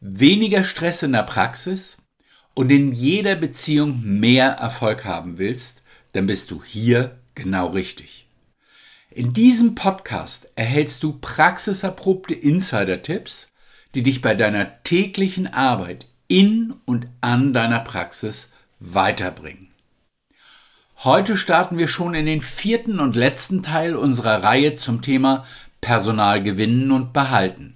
weniger Stress in der Praxis und in jeder Beziehung mehr Erfolg haben willst, dann bist du hier genau richtig. In diesem Podcast erhältst du praxiserprobte Insider-Tipps, die dich bei deiner täglichen Arbeit in und an deiner Praxis weiterbringen. Heute starten wir schon in den vierten und letzten Teil unserer Reihe zum Thema Personal gewinnen und behalten.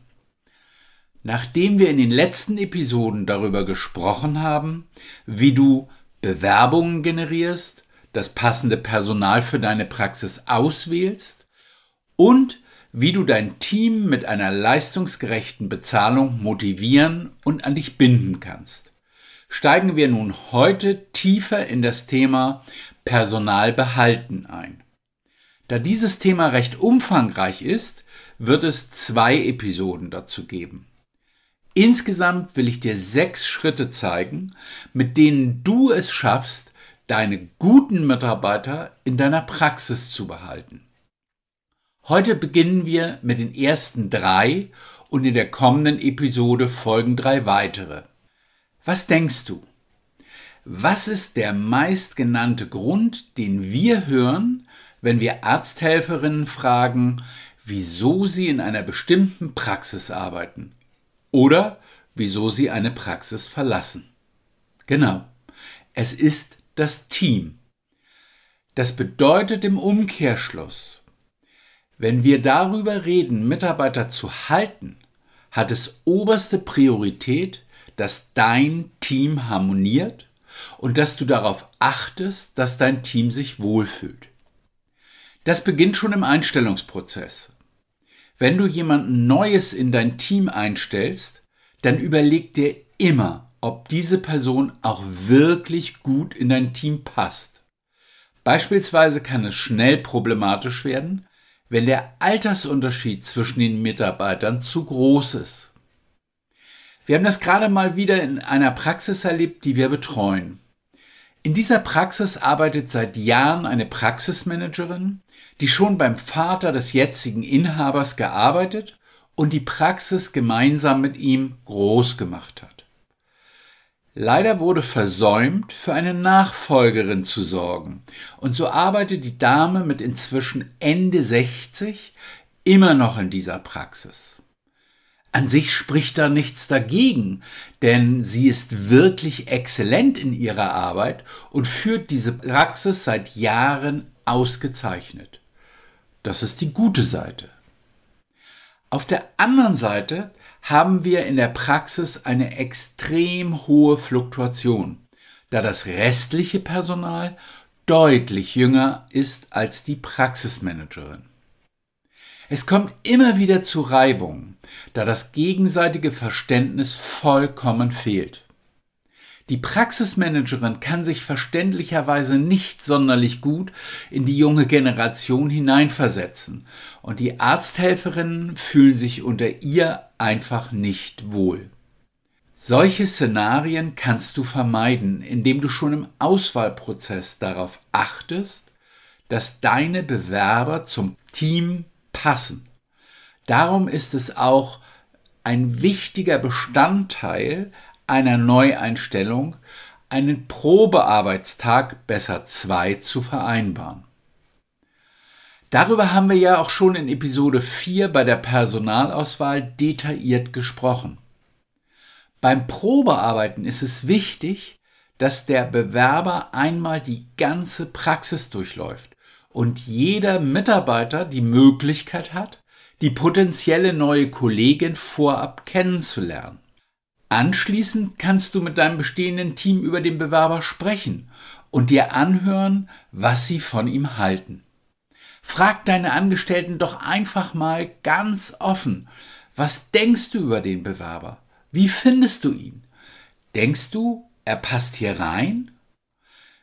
Nachdem wir in den letzten Episoden darüber gesprochen haben, wie du Bewerbungen generierst, das passende Personal für deine Praxis auswählst und wie du dein Team mit einer leistungsgerechten Bezahlung motivieren und an dich binden kannst, steigen wir nun heute tiefer in das Thema Personal behalten ein. Da dieses Thema recht umfangreich ist, wird es zwei Episoden dazu geben. Insgesamt will ich dir sechs Schritte zeigen, mit denen du es schaffst, deine guten Mitarbeiter in deiner Praxis zu behalten. Heute beginnen wir mit den ersten drei und in der kommenden Episode folgen drei weitere. Was denkst du? Was ist der meistgenannte Grund, den wir hören, wenn wir Arzthelferinnen fragen, wieso sie in einer bestimmten Praxis arbeiten? Oder wieso sie eine Praxis verlassen. Genau, es ist das Team. Das bedeutet im Umkehrschluss, wenn wir darüber reden, Mitarbeiter zu halten, hat es oberste Priorität, dass dein Team harmoniert und dass du darauf achtest, dass dein Team sich wohlfühlt. Das beginnt schon im Einstellungsprozess. Wenn du jemanden Neues in dein Team einstellst, dann überleg dir immer, ob diese Person auch wirklich gut in dein Team passt. Beispielsweise kann es schnell problematisch werden, wenn der Altersunterschied zwischen den Mitarbeitern zu groß ist. Wir haben das gerade mal wieder in einer Praxis erlebt, die wir betreuen. In dieser Praxis arbeitet seit Jahren eine Praxismanagerin, die schon beim Vater des jetzigen Inhabers gearbeitet und die Praxis gemeinsam mit ihm groß gemacht hat. Leider wurde versäumt, für eine Nachfolgerin zu sorgen, und so arbeitet die Dame mit inzwischen Ende 60 immer noch in dieser Praxis. An sich spricht da nichts dagegen, denn sie ist wirklich exzellent in ihrer Arbeit und führt diese Praxis seit Jahren ausgezeichnet. Das ist die gute Seite. Auf der anderen Seite haben wir in der Praxis eine extrem hohe Fluktuation, da das restliche Personal deutlich jünger ist als die Praxismanagerin. Es kommt immer wieder zu Reibungen, da das gegenseitige Verständnis vollkommen fehlt. Die Praxismanagerin kann sich verständlicherweise nicht sonderlich gut in die junge Generation hineinversetzen und die Arzthelferinnen fühlen sich unter ihr einfach nicht wohl. Solche Szenarien kannst du vermeiden, indem du schon im Auswahlprozess darauf achtest, dass deine Bewerber zum Team passen. Darum ist es auch ein wichtiger Bestandteil einer Neueinstellung, einen Probearbeitstag, besser zwei, zu vereinbaren. Darüber haben wir ja auch schon in Episode 4 bei der Personalauswahl detailliert gesprochen. Beim Probearbeiten ist es wichtig, dass der Bewerber einmal die ganze Praxis durchläuft und jeder Mitarbeiter die Möglichkeit hat, die potenzielle neue Kollegin vorab kennenzulernen. Anschließend kannst du mit deinem bestehenden Team über den Bewerber sprechen und dir anhören, was sie von ihm halten. Frag deine Angestellten doch einfach mal ganz offen, was denkst du über den Bewerber? Wie findest du ihn? Denkst du, er passt hier rein?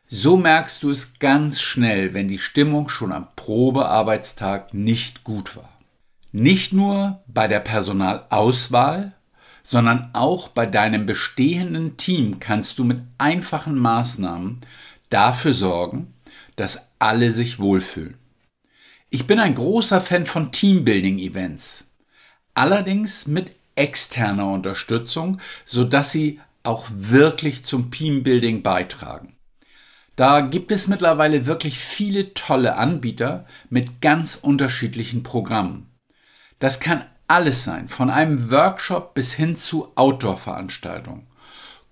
So merkst du es ganz schnell, wenn die Stimmung schon am Probearbeitstag nicht gut war. Nicht nur bei der Personalauswahl, sondern auch bei deinem bestehenden Team kannst du mit einfachen Maßnahmen dafür sorgen, dass alle sich wohlfühlen. Ich bin ein großer Fan von Teambuilding-Events, allerdings mit externer Unterstützung, sodass sie auch wirklich zum Teambuilding beitragen. Da gibt es mittlerweile wirklich viele tolle Anbieter mit ganz unterschiedlichen Programmen. Das kann alles sein, von einem Workshop bis hin zu Outdoor-Veranstaltungen.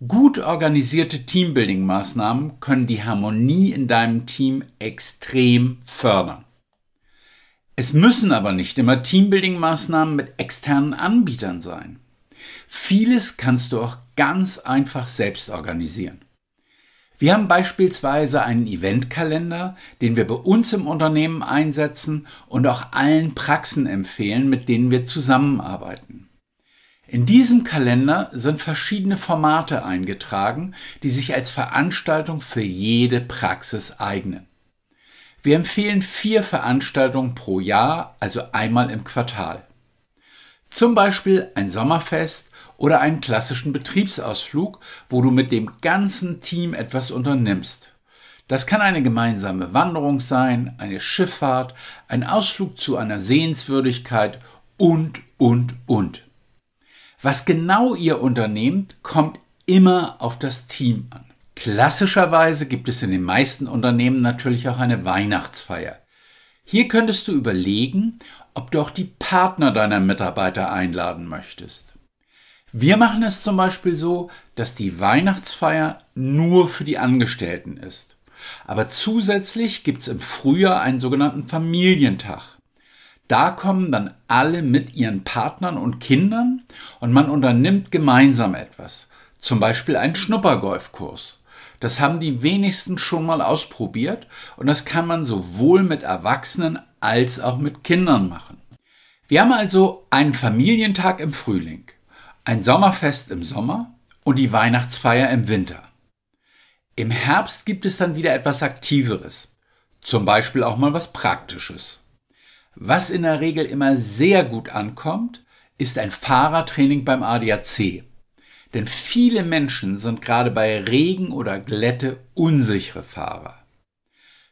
Gut organisierte Teambuilding-Maßnahmen können die Harmonie in deinem Team extrem fördern. Es müssen aber nicht immer Teambuilding-Maßnahmen mit externen Anbietern sein. Vieles kannst du auch ganz einfach selbst organisieren. Wir haben beispielsweise einen Eventkalender, den wir bei uns im Unternehmen einsetzen und auch allen Praxen empfehlen, mit denen wir zusammenarbeiten. In diesem Kalender sind verschiedene Formate eingetragen, die sich als Veranstaltung für jede Praxis eignen. Wir empfehlen vier Veranstaltungen pro Jahr, also einmal im Quartal. Zum Beispiel ein Sommerfest, oder einen klassischen Betriebsausflug, wo du mit dem ganzen Team etwas unternimmst. Das kann eine gemeinsame Wanderung sein, eine Schifffahrt, ein Ausflug zu einer Sehenswürdigkeit und, und, und. Was genau ihr unternehmt, kommt immer auf das Team an. Klassischerweise gibt es in den meisten Unternehmen natürlich auch eine Weihnachtsfeier. Hier könntest du überlegen, ob du auch die Partner deiner Mitarbeiter einladen möchtest. Wir machen es zum Beispiel so, dass die Weihnachtsfeier nur für die Angestellten ist. Aber zusätzlich gibt es im Frühjahr einen sogenannten Familientag. Da kommen dann alle mit ihren Partnern und Kindern und man unternimmt gemeinsam etwas. Zum Beispiel einen Schnuppergolfkurs. Das haben die wenigsten schon mal ausprobiert und das kann man sowohl mit Erwachsenen als auch mit Kindern machen. Wir haben also einen Familientag im Frühling ein Sommerfest im Sommer und die Weihnachtsfeier im Winter. Im Herbst gibt es dann wieder etwas Aktiveres, zum Beispiel auch mal was Praktisches. Was in der Regel immer sehr gut ankommt, ist ein Fahrertraining beim ADAC. Denn viele Menschen sind gerade bei Regen oder Glätte unsichere Fahrer.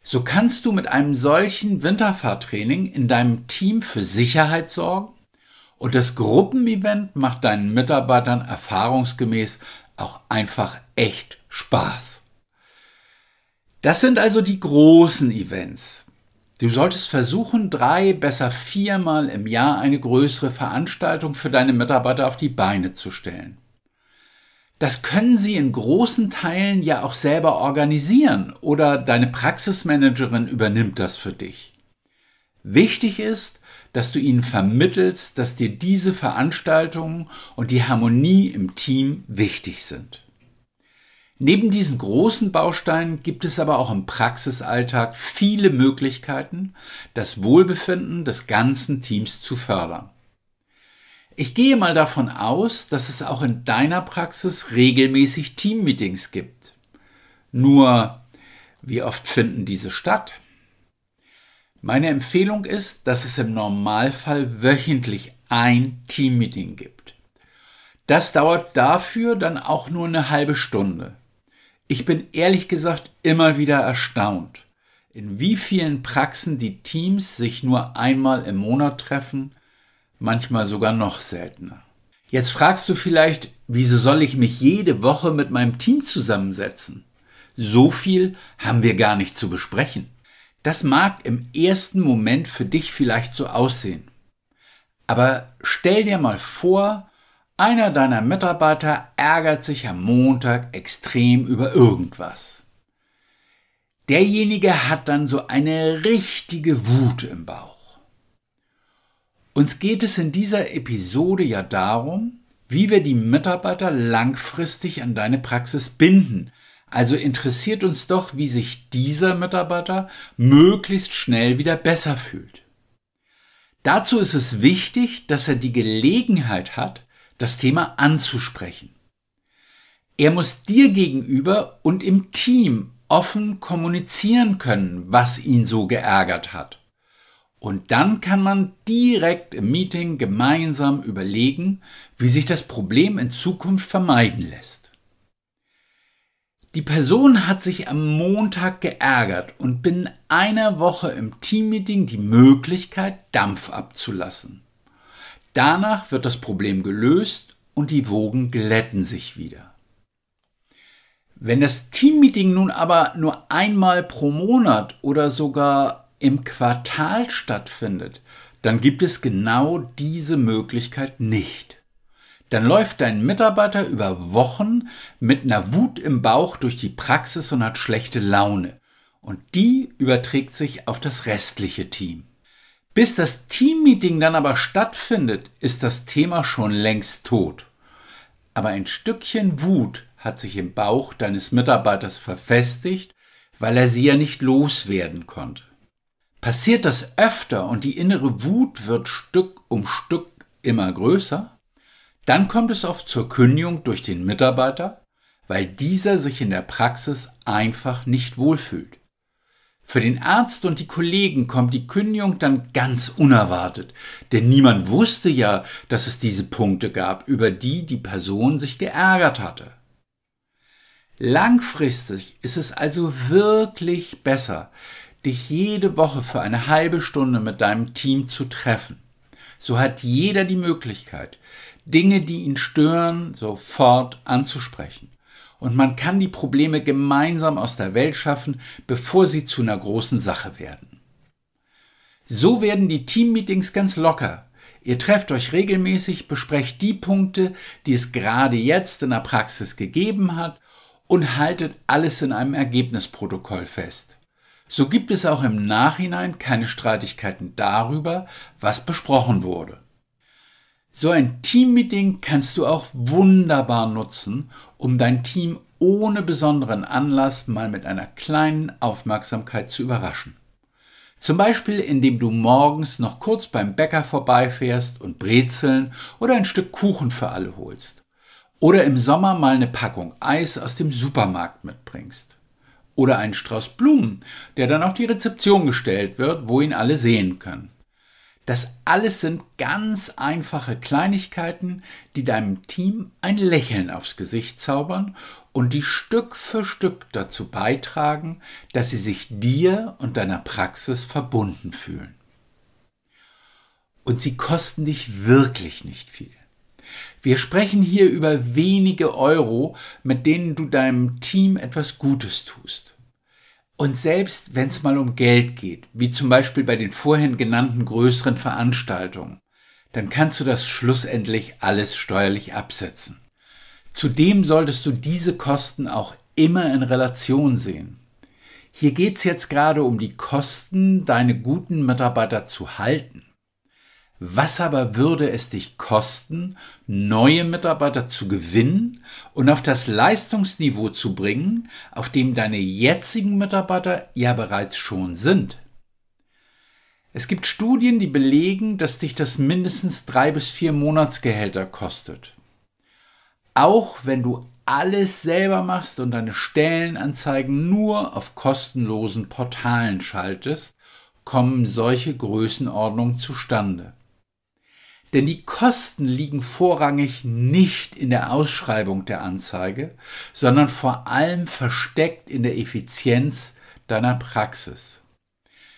So kannst du mit einem solchen Winterfahrtraining in deinem Team für Sicherheit sorgen und das Gruppenevent macht deinen Mitarbeitern erfahrungsgemäß auch einfach echt Spaß. Das sind also die großen Events. Du solltest versuchen, drei, besser viermal im Jahr eine größere Veranstaltung für deine Mitarbeiter auf die Beine zu stellen. Das können sie in großen Teilen ja auch selber organisieren oder deine Praxismanagerin übernimmt das für dich. Wichtig ist, dass du ihnen vermittelst, dass dir diese Veranstaltungen und die Harmonie im Team wichtig sind. Neben diesen großen Bausteinen gibt es aber auch im Praxisalltag viele Möglichkeiten, das Wohlbefinden des ganzen Teams zu fördern. Ich gehe mal davon aus, dass es auch in deiner Praxis regelmäßig Teammeetings gibt. Nur, wie oft finden diese statt? Meine Empfehlung ist, dass es im Normalfall wöchentlich ein Teammeeting gibt. Das dauert dafür dann auch nur eine halbe Stunde. Ich bin ehrlich gesagt immer wieder erstaunt, in wie vielen Praxen die Teams sich nur einmal im Monat treffen, manchmal sogar noch seltener. Jetzt fragst du vielleicht, wieso soll ich mich jede Woche mit meinem Team zusammensetzen? So viel haben wir gar nicht zu besprechen. Das mag im ersten Moment für dich vielleicht so aussehen. Aber stell dir mal vor, einer deiner Mitarbeiter ärgert sich am Montag extrem über irgendwas. Derjenige hat dann so eine richtige Wut im Bauch. Uns geht es in dieser Episode ja darum, wie wir die Mitarbeiter langfristig an deine Praxis binden, also interessiert uns doch, wie sich dieser Mitarbeiter möglichst schnell wieder besser fühlt. Dazu ist es wichtig, dass er die Gelegenheit hat, das Thema anzusprechen. Er muss dir gegenüber und im Team offen kommunizieren können, was ihn so geärgert hat. Und dann kann man direkt im Meeting gemeinsam überlegen, wie sich das Problem in Zukunft vermeiden lässt. Die Person hat sich am Montag geärgert und binnen einer Woche im Teammeeting die Möglichkeit, Dampf abzulassen. Danach wird das Problem gelöst und die Wogen glätten sich wieder. Wenn das Teammeeting nun aber nur einmal pro Monat oder sogar im Quartal stattfindet, dann gibt es genau diese Möglichkeit nicht. Dann läuft dein Mitarbeiter über Wochen mit einer Wut im Bauch durch die Praxis und hat schlechte Laune. Und die überträgt sich auf das restliche Team. Bis das Teammeeting dann aber stattfindet, ist das Thema schon längst tot. Aber ein Stückchen Wut hat sich im Bauch deines Mitarbeiters verfestigt, weil er sie ja nicht loswerden konnte. Passiert das öfter und die innere Wut wird Stück um Stück immer größer, dann kommt es oft zur Kündigung durch den Mitarbeiter, weil dieser sich in der Praxis einfach nicht wohlfühlt. Für den Arzt und die Kollegen kommt die Kündigung dann ganz unerwartet, denn niemand wusste ja, dass es diese Punkte gab, über die die Person sich geärgert hatte. Langfristig ist es also wirklich besser, dich jede Woche für eine halbe Stunde mit deinem Team zu treffen. So hat jeder die Möglichkeit, Dinge, die ihn stören, sofort anzusprechen und man kann die Probleme gemeinsam aus der Welt schaffen, bevor sie zu einer großen Sache werden. So werden die Teammeetings ganz locker. Ihr trefft euch regelmäßig, besprecht die Punkte, die es gerade jetzt in der Praxis gegeben hat und haltet alles in einem Ergebnisprotokoll fest. So gibt es auch im Nachhinein keine Streitigkeiten darüber, was besprochen wurde. So ein Teammeeting kannst du auch wunderbar nutzen, um dein Team ohne besonderen Anlass mal mit einer kleinen Aufmerksamkeit zu überraschen. Zum Beispiel, indem du morgens noch kurz beim Bäcker vorbeifährst und Brezeln oder ein Stück Kuchen für alle holst. Oder im Sommer mal eine Packung Eis aus dem Supermarkt mitbringst. Oder einen Strauß Blumen, der dann auf die Rezeption gestellt wird, wo ihn alle sehen können. Das alles sind ganz einfache Kleinigkeiten, die deinem Team ein Lächeln aufs Gesicht zaubern und die Stück für Stück dazu beitragen, dass sie sich dir und deiner Praxis verbunden fühlen. Und sie kosten dich wirklich nicht viel. Wir sprechen hier über wenige Euro, mit denen du deinem Team etwas Gutes tust. Und selbst wenn es mal um Geld geht, wie zum Beispiel bei den vorhin genannten größeren Veranstaltungen, dann kannst du das schlussendlich alles steuerlich absetzen. Zudem solltest du diese Kosten auch immer in Relation sehen. Hier geht es jetzt gerade um die Kosten, deine guten Mitarbeiter zu halten. Was aber würde es dich kosten, neue Mitarbeiter zu gewinnen und auf das Leistungsniveau zu bringen, auf dem deine jetzigen Mitarbeiter ja bereits schon sind? Es gibt Studien, die belegen, dass dich das mindestens drei bis vier Monatsgehälter kostet. Auch wenn du alles selber machst und deine Stellenanzeigen nur auf kostenlosen Portalen schaltest, kommen solche Größenordnungen zustande. Denn die Kosten liegen vorrangig nicht in der Ausschreibung der Anzeige, sondern vor allem versteckt in der Effizienz deiner Praxis.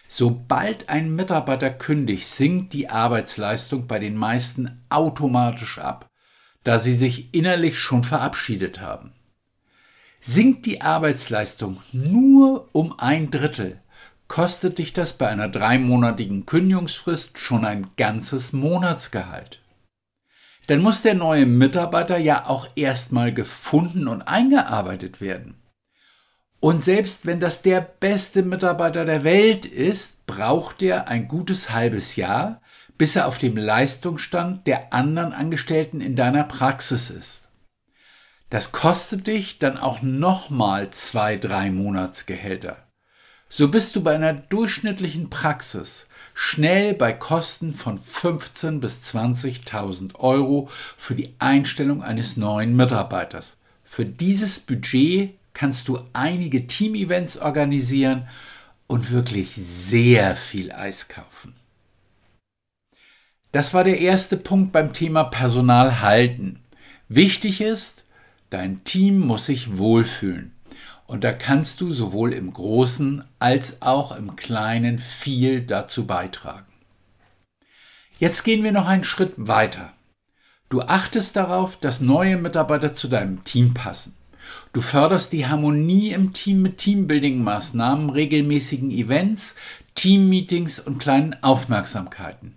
Sobald ein Mitarbeiter kündigt, sinkt die Arbeitsleistung bei den meisten automatisch ab, da sie sich innerlich schon verabschiedet haben. Sinkt die Arbeitsleistung nur um ein Drittel, kostet dich das bei einer dreimonatigen Kündigungsfrist schon ein ganzes Monatsgehalt. Dann muss der neue Mitarbeiter ja auch erstmal gefunden und eingearbeitet werden. Und selbst wenn das der beste Mitarbeiter der Welt ist, braucht er ein gutes halbes Jahr, bis er auf dem Leistungsstand der anderen Angestellten in deiner Praxis ist. Das kostet dich dann auch nochmal zwei, drei Monatsgehälter so bist du bei einer durchschnittlichen Praxis schnell bei Kosten von 15.000 bis 20.000 Euro für die Einstellung eines neuen Mitarbeiters. Für dieses Budget kannst du einige Team-Events organisieren und wirklich sehr viel Eis kaufen. Das war der erste Punkt beim Thema Personal halten. Wichtig ist, dein Team muss sich wohlfühlen. Und da kannst du sowohl im Großen als auch im Kleinen viel dazu beitragen. Jetzt gehen wir noch einen Schritt weiter. Du achtest darauf, dass neue Mitarbeiter zu deinem Team passen. Du förderst die Harmonie im Team mit Teambuilding-Maßnahmen, regelmäßigen Events, Teammeetings und kleinen Aufmerksamkeiten.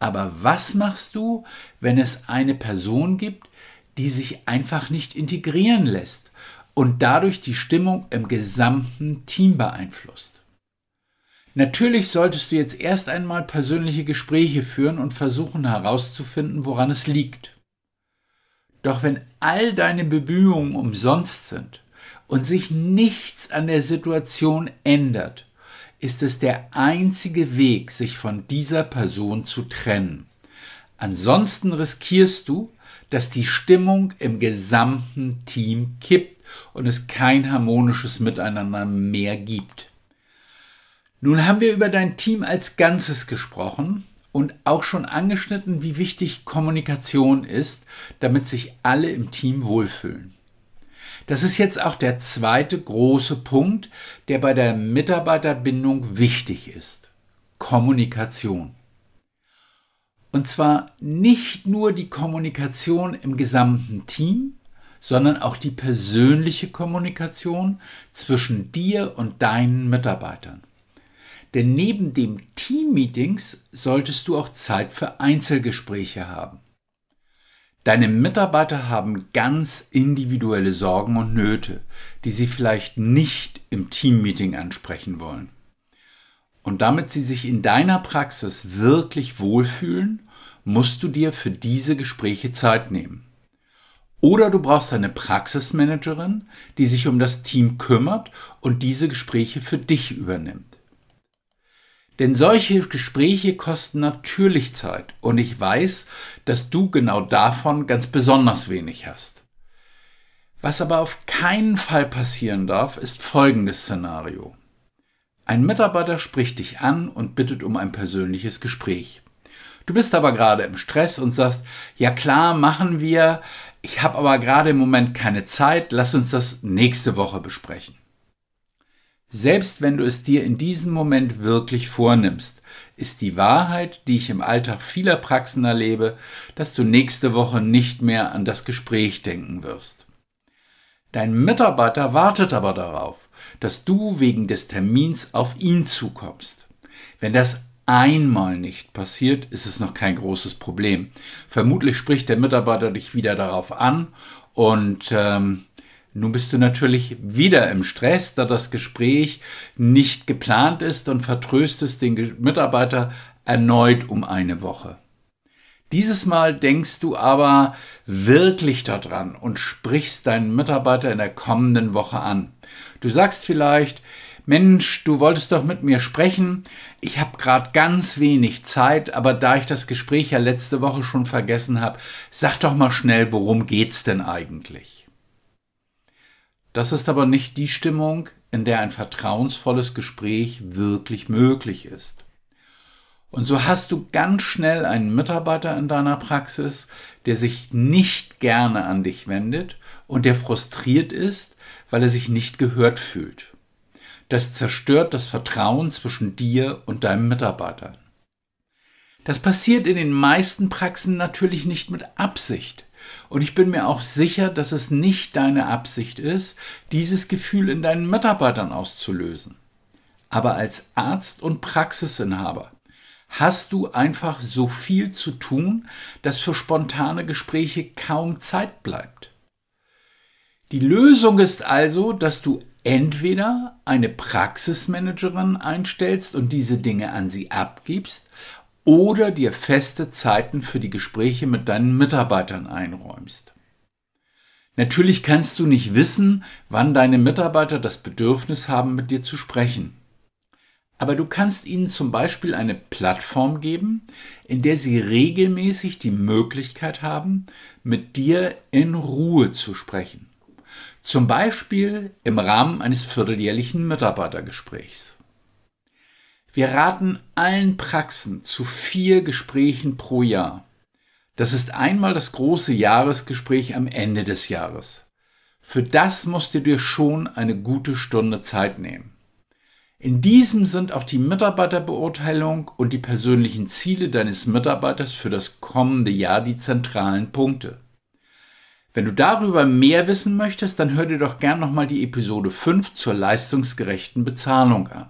Aber was machst du, wenn es eine Person gibt, die sich einfach nicht integrieren lässt und dadurch die Stimmung im gesamten Team beeinflusst? Natürlich solltest du jetzt erst einmal persönliche Gespräche führen und versuchen herauszufinden, woran es liegt. Doch wenn all deine Bemühungen umsonst sind und sich nichts an der Situation ändert, ist es der einzige Weg, sich von dieser Person zu trennen. Ansonsten riskierst du, dass die Stimmung im gesamten Team kippt und es kein harmonisches Miteinander mehr gibt. Nun haben wir über dein Team als Ganzes gesprochen und auch schon angeschnitten, wie wichtig Kommunikation ist, damit sich alle im Team wohlfühlen. Das ist jetzt auch der zweite große Punkt, der bei der Mitarbeiterbindung wichtig ist. Kommunikation. Und zwar nicht nur die Kommunikation im gesamten Team, sondern auch die persönliche Kommunikation zwischen dir und deinen Mitarbeitern. Denn neben dem Teammeetings solltest du auch Zeit für Einzelgespräche haben. Deine Mitarbeiter haben ganz individuelle Sorgen und Nöte, die sie vielleicht nicht im Teammeeting ansprechen wollen. Und damit sie sich in deiner Praxis wirklich wohlfühlen, musst du dir für diese Gespräche Zeit nehmen. Oder du brauchst eine Praxismanagerin, die sich um das Team kümmert und diese Gespräche für dich übernimmt. Denn solche Gespräche kosten natürlich Zeit und ich weiß, dass du genau davon ganz besonders wenig hast. Was aber auf keinen Fall passieren darf, ist folgendes Szenario. Ein Mitarbeiter spricht dich an und bittet um ein persönliches Gespräch. Du bist aber gerade im Stress und sagst, ja klar, machen wir, ich habe aber gerade im Moment keine Zeit, lass uns das nächste Woche besprechen. Selbst wenn du es dir in diesem Moment wirklich vornimmst, ist die Wahrheit, die ich im Alltag vieler Praxen erlebe, dass du nächste Woche nicht mehr an das Gespräch denken wirst. Dein Mitarbeiter wartet aber darauf, dass du wegen des Termins auf ihn zukommst. Wenn das einmal nicht passiert, ist es noch kein großes Problem. Vermutlich spricht der Mitarbeiter dich wieder darauf an und ähm, nun bist du natürlich wieder im Stress, da das Gespräch nicht geplant ist und vertröstest den Mitarbeiter erneut um eine Woche. Dieses Mal denkst du aber wirklich daran und sprichst deinen Mitarbeiter in der kommenden Woche an. Du sagst vielleicht, Mensch, du wolltest doch mit mir sprechen. Ich habe gerade ganz wenig Zeit, aber da ich das Gespräch ja letzte Woche schon vergessen habe, sag doch mal schnell, worum geht's denn eigentlich? Das ist aber nicht die Stimmung, in der ein vertrauensvolles Gespräch wirklich möglich ist. Und so hast du ganz schnell einen Mitarbeiter in deiner Praxis, der sich nicht gerne an dich wendet und der frustriert ist, weil er sich nicht gehört fühlt. Das zerstört das Vertrauen zwischen dir und deinem Mitarbeiter. Das passiert in den meisten Praxen natürlich nicht mit Absicht. Und ich bin mir auch sicher, dass es nicht deine Absicht ist, dieses Gefühl in deinen Mitarbeitern auszulösen. Aber als Arzt und Praxisinhaber hast du einfach so viel zu tun, dass für spontane Gespräche kaum Zeit bleibt. Die Lösung ist also, dass du entweder eine Praxismanagerin einstellst und diese Dinge an sie abgibst oder dir feste Zeiten für die Gespräche mit deinen Mitarbeitern einräumst. Natürlich kannst du nicht wissen, wann deine Mitarbeiter das Bedürfnis haben, mit dir zu sprechen. Aber du kannst ihnen zum Beispiel eine Plattform geben, in der sie regelmäßig die Möglichkeit haben, mit dir in Ruhe zu sprechen. Zum Beispiel im Rahmen eines vierteljährlichen Mitarbeitergesprächs. Wir raten allen Praxen zu vier Gesprächen pro Jahr. Das ist einmal das große Jahresgespräch am Ende des Jahres. Für das musst du dir schon eine gute Stunde Zeit nehmen. In diesem sind auch die Mitarbeiterbeurteilung und die persönlichen Ziele deines Mitarbeiters für das kommende Jahr die zentralen Punkte. Wenn du darüber mehr wissen möchtest, dann hör dir doch gern nochmal die Episode 5 zur leistungsgerechten Bezahlung an.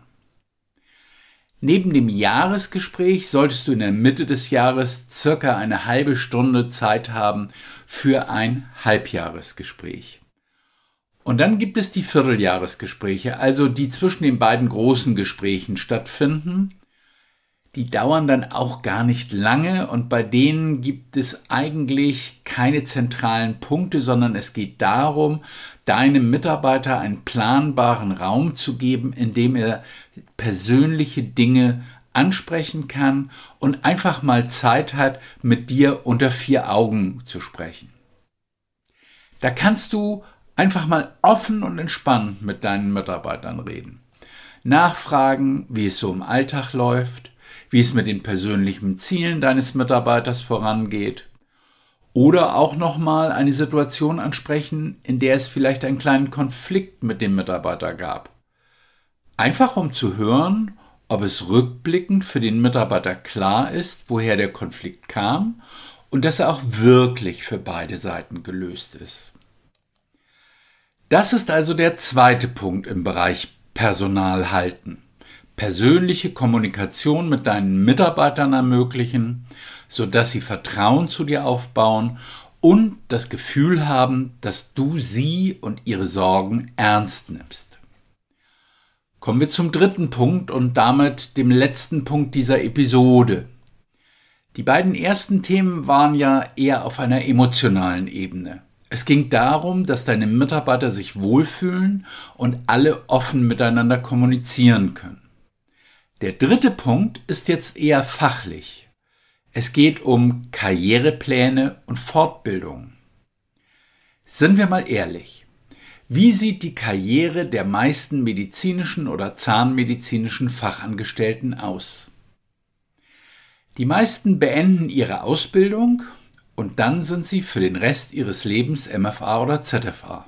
Neben dem Jahresgespräch solltest du in der Mitte des Jahres circa eine halbe Stunde Zeit haben für ein Halbjahresgespräch. Und dann gibt es die Vierteljahresgespräche, also die zwischen den beiden großen Gesprächen stattfinden die dauern dann auch gar nicht lange und bei denen gibt es eigentlich keine zentralen Punkte, sondern es geht darum, deinem Mitarbeiter einen planbaren Raum zu geben, in dem er persönliche Dinge ansprechen kann und einfach mal Zeit hat, mit dir unter vier Augen zu sprechen. Da kannst du einfach mal offen und entspannt mit deinen Mitarbeitern reden. Nachfragen, wie es so im Alltag läuft, wie es mit den persönlichen Zielen deines Mitarbeiters vorangeht. Oder auch nochmal eine Situation ansprechen, in der es vielleicht einen kleinen Konflikt mit dem Mitarbeiter gab. Einfach um zu hören, ob es rückblickend für den Mitarbeiter klar ist, woher der Konflikt kam und dass er auch wirklich für beide Seiten gelöst ist. Das ist also der zweite Punkt im Bereich Personal halten persönliche Kommunikation mit deinen Mitarbeitern ermöglichen, sodass sie Vertrauen zu dir aufbauen und das Gefühl haben, dass du sie und ihre Sorgen ernst nimmst. Kommen wir zum dritten Punkt und damit dem letzten Punkt dieser Episode. Die beiden ersten Themen waren ja eher auf einer emotionalen Ebene. Es ging darum, dass deine Mitarbeiter sich wohlfühlen und alle offen miteinander kommunizieren können. Der dritte Punkt ist jetzt eher fachlich. Es geht um Karrierepläne und Fortbildung. Sind wir mal ehrlich. Wie sieht die Karriere der meisten medizinischen oder zahnmedizinischen Fachangestellten aus? Die meisten beenden ihre Ausbildung und dann sind sie für den Rest ihres Lebens MFA oder ZFA.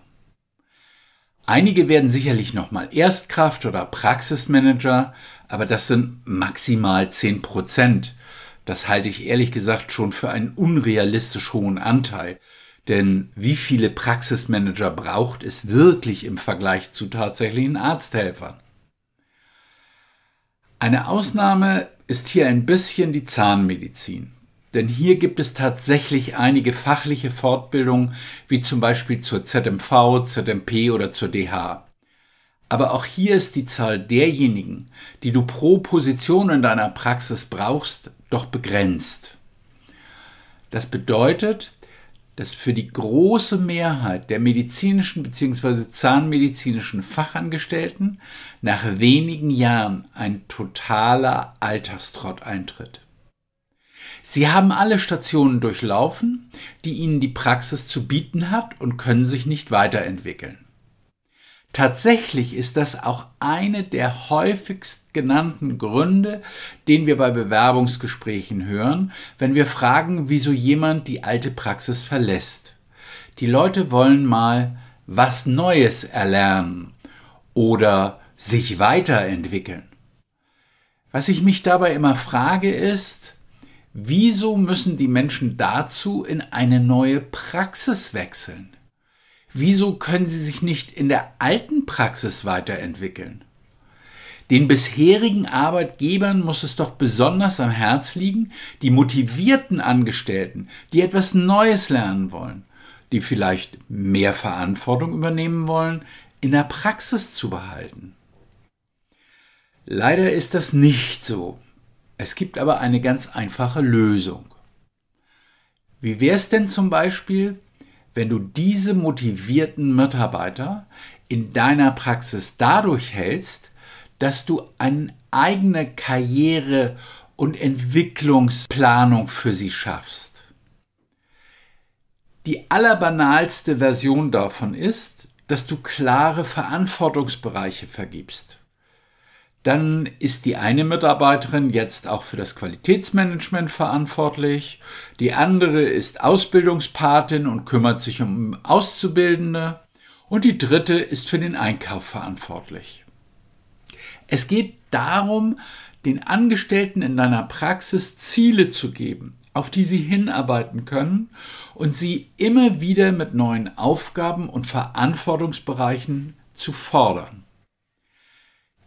Einige werden sicherlich nochmal Erstkraft oder Praxismanager, aber das sind maximal 10 Prozent. Das halte ich ehrlich gesagt schon für einen unrealistisch hohen Anteil. Denn wie viele Praxismanager braucht es wirklich im Vergleich zu tatsächlichen Arzthelfern? Eine Ausnahme ist hier ein bisschen die Zahnmedizin. Denn hier gibt es tatsächlich einige fachliche Fortbildungen, wie zum Beispiel zur ZMV, ZMP oder zur DH. Aber auch hier ist die Zahl derjenigen, die du pro Position in deiner Praxis brauchst, doch begrenzt. Das bedeutet, dass für die große Mehrheit der medizinischen bzw. zahnmedizinischen Fachangestellten nach wenigen Jahren ein totaler Alltagstrott eintritt. Sie haben alle Stationen durchlaufen, die Ihnen die Praxis zu bieten hat und können sich nicht weiterentwickeln. Tatsächlich ist das auch eine der häufigst genannten Gründe, den wir bei Bewerbungsgesprächen hören, wenn wir fragen, wieso jemand die alte Praxis verlässt. Die Leute wollen mal was Neues erlernen oder sich weiterentwickeln. Was ich mich dabei immer frage ist, Wieso müssen die Menschen dazu in eine neue Praxis wechseln? Wieso können sie sich nicht in der alten Praxis weiterentwickeln? Den bisherigen Arbeitgebern muss es doch besonders am Herz liegen, die motivierten Angestellten, die etwas Neues lernen wollen, die vielleicht mehr Verantwortung übernehmen wollen, in der Praxis zu behalten. Leider ist das nicht so. Es gibt aber eine ganz einfache Lösung. Wie wäre es denn zum Beispiel, wenn du diese motivierten Mitarbeiter in deiner Praxis dadurch hältst, dass du einen eigene Karriere und Entwicklungsplanung für sie schaffst. Die allerbanalste Version davon ist, dass du klare Verantwortungsbereiche vergibst. Dann ist die eine Mitarbeiterin jetzt auch für das Qualitätsmanagement verantwortlich, die andere ist Ausbildungspatin und kümmert sich um Auszubildende und die dritte ist für den Einkauf verantwortlich. Es geht darum, den Angestellten in deiner Praxis Ziele zu geben, auf die sie hinarbeiten können und sie immer wieder mit neuen Aufgaben und Verantwortungsbereichen zu fordern.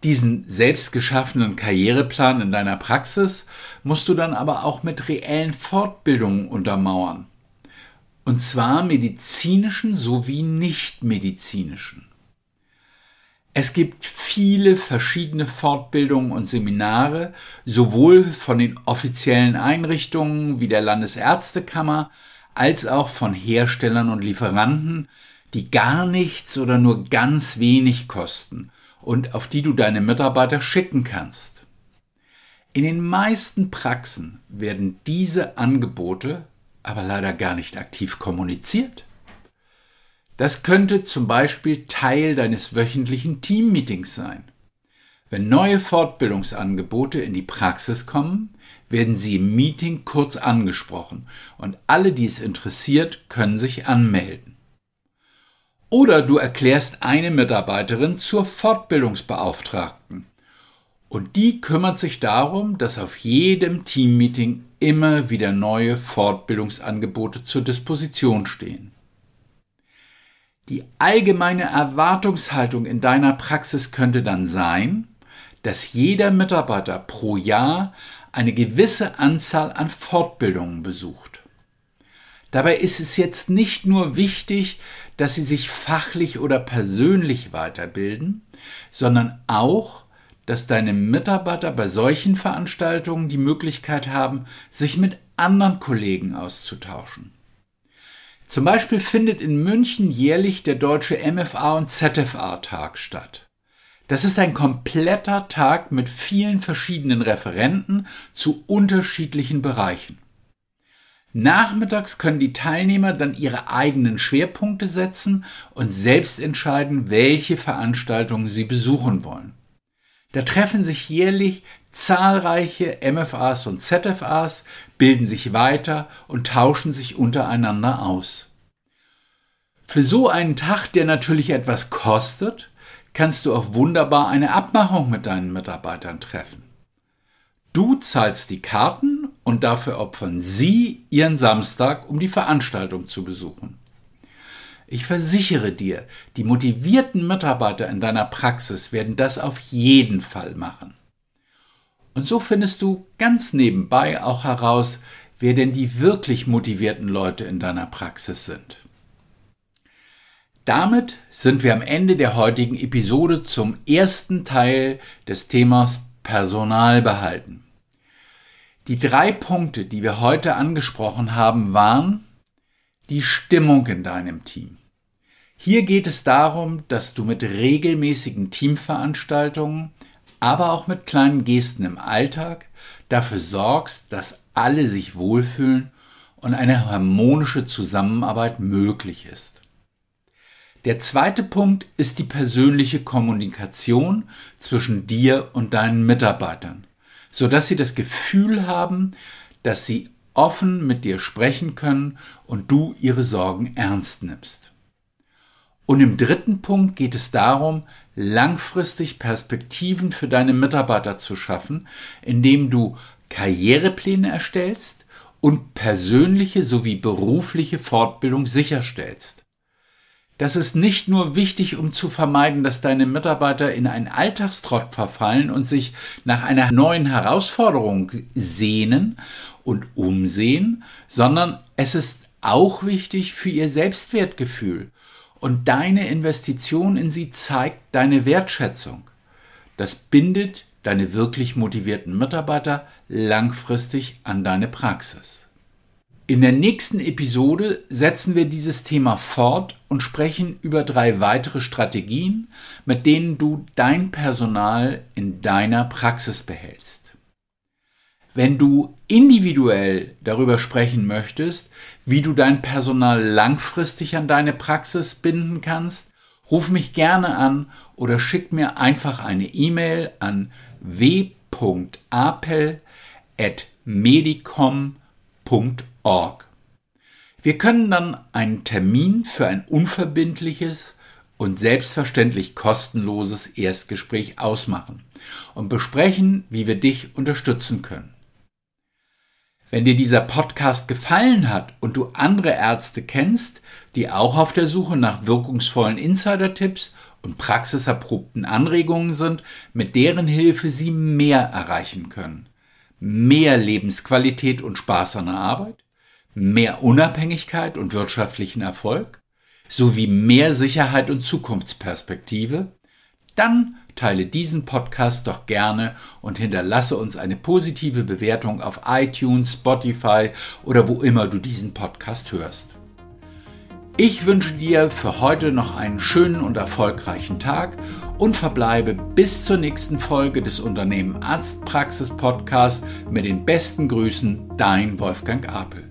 Diesen selbst geschaffenen Karriereplan in deiner Praxis musst du dann aber auch mit reellen Fortbildungen untermauern. Und zwar medizinischen sowie nicht medizinischen. Es gibt viele verschiedene Fortbildungen und Seminare, sowohl von den offiziellen Einrichtungen wie der Landesärztekammer als auch von Herstellern und Lieferanten, die gar nichts oder nur ganz wenig kosten und auf die du deine Mitarbeiter schicken kannst. In den meisten Praxen werden diese Angebote aber leider gar nicht aktiv kommuniziert. Das könnte zum Beispiel Teil deines wöchentlichen Teammeetings sein. Wenn neue Fortbildungsangebote in die Praxis kommen, werden sie im Meeting kurz angesprochen und alle, die es interessiert, können sich anmelden. Oder du erklärst eine Mitarbeiterin zur Fortbildungsbeauftragten. Und die kümmert sich darum, dass auf jedem Teammeeting immer wieder neue Fortbildungsangebote zur Disposition stehen. Die allgemeine Erwartungshaltung in deiner Praxis könnte dann sein, dass jeder Mitarbeiter pro Jahr eine gewisse Anzahl an Fortbildungen besucht. Dabei ist es jetzt nicht nur wichtig, dass sie sich fachlich oder persönlich weiterbilden, sondern auch, dass deine Mitarbeiter bei solchen Veranstaltungen die Möglichkeit haben, sich mit anderen Kollegen auszutauschen. Zum Beispiel findet in München jährlich der deutsche MFA und ZFA-Tag statt. Das ist ein kompletter Tag mit vielen verschiedenen Referenten zu unterschiedlichen Bereichen. Nachmittags können die Teilnehmer dann ihre eigenen Schwerpunkte setzen und selbst entscheiden, welche Veranstaltungen sie besuchen wollen. Da treffen sich jährlich zahlreiche MFAs und ZFAs, bilden sich weiter und tauschen sich untereinander aus. Für so einen Tag, der natürlich etwas kostet, kannst du auch wunderbar eine Abmachung mit deinen Mitarbeitern treffen. Du zahlst die Karten und dafür opfern sie ihren Samstag, um die Veranstaltung zu besuchen. Ich versichere dir, die motivierten Mitarbeiter in deiner Praxis werden das auf jeden Fall machen. Und so findest du ganz nebenbei auch heraus, wer denn die wirklich motivierten Leute in deiner Praxis sind. Damit sind wir am Ende der heutigen Episode zum ersten Teil des Themas Personal behalten. Die drei Punkte, die wir heute angesprochen haben, waren die Stimmung in deinem Team. Hier geht es darum, dass du mit regelmäßigen Teamveranstaltungen, aber auch mit kleinen Gesten im Alltag dafür sorgst, dass alle sich wohlfühlen und eine harmonische Zusammenarbeit möglich ist. Der zweite Punkt ist die persönliche Kommunikation zwischen dir und deinen Mitarbeitern, sodass sie das Gefühl haben, dass sie offen mit dir sprechen können und du ihre Sorgen ernst nimmst. Und im dritten Punkt geht es darum, langfristig Perspektiven für deine Mitarbeiter zu schaffen, indem du Karrierepläne erstellst und persönliche sowie berufliche Fortbildung sicherstellst. Das ist nicht nur wichtig, um zu vermeiden, dass deine Mitarbeiter in einen Alltagstrott verfallen und sich nach einer neuen Herausforderung sehnen und umsehen, sondern es ist auch wichtig für ihr Selbstwertgefühl. Und deine Investition in sie zeigt deine Wertschätzung. Das bindet deine wirklich motivierten Mitarbeiter langfristig an deine Praxis. In der nächsten Episode setzen wir dieses Thema fort und sprechen über drei weitere Strategien, mit denen du dein Personal in deiner Praxis behältst. Wenn du individuell darüber sprechen möchtest, wie du dein Personal langfristig an deine Praxis binden kannst, ruf mich gerne an oder schick mir einfach eine E-Mail an w.apel.medicom.com org. Wir können dann einen Termin für ein unverbindliches und selbstverständlich kostenloses Erstgespräch ausmachen und besprechen, wie wir dich unterstützen können. Wenn dir dieser Podcast gefallen hat und du andere Ärzte kennst, die auch auf der Suche nach wirkungsvollen Insider-Tipps und praxiserprobten Anregungen sind, mit deren Hilfe sie mehr erreichen können, mehr Lebensqualität und Spaß an der Arbeit, mehr Unabhängigkeit und wirtschaftlichen Erfolg sowie mehr Sicherheit und Zukunftsperspektive, dann teile diesen Podcast doch gerne und hinterlasse uns eine positive Bewertung auf iTunes, Spotify oder wo immer du diesen Podcast hörst. Ich wünsche dir für heute noch einen schönen und erfolgreichen Tag und verbleibe bis zur nächsten Folge des Unternehmen Arztpraxis Podcast mit den besten Grüßen, dein Wolfgang Apel.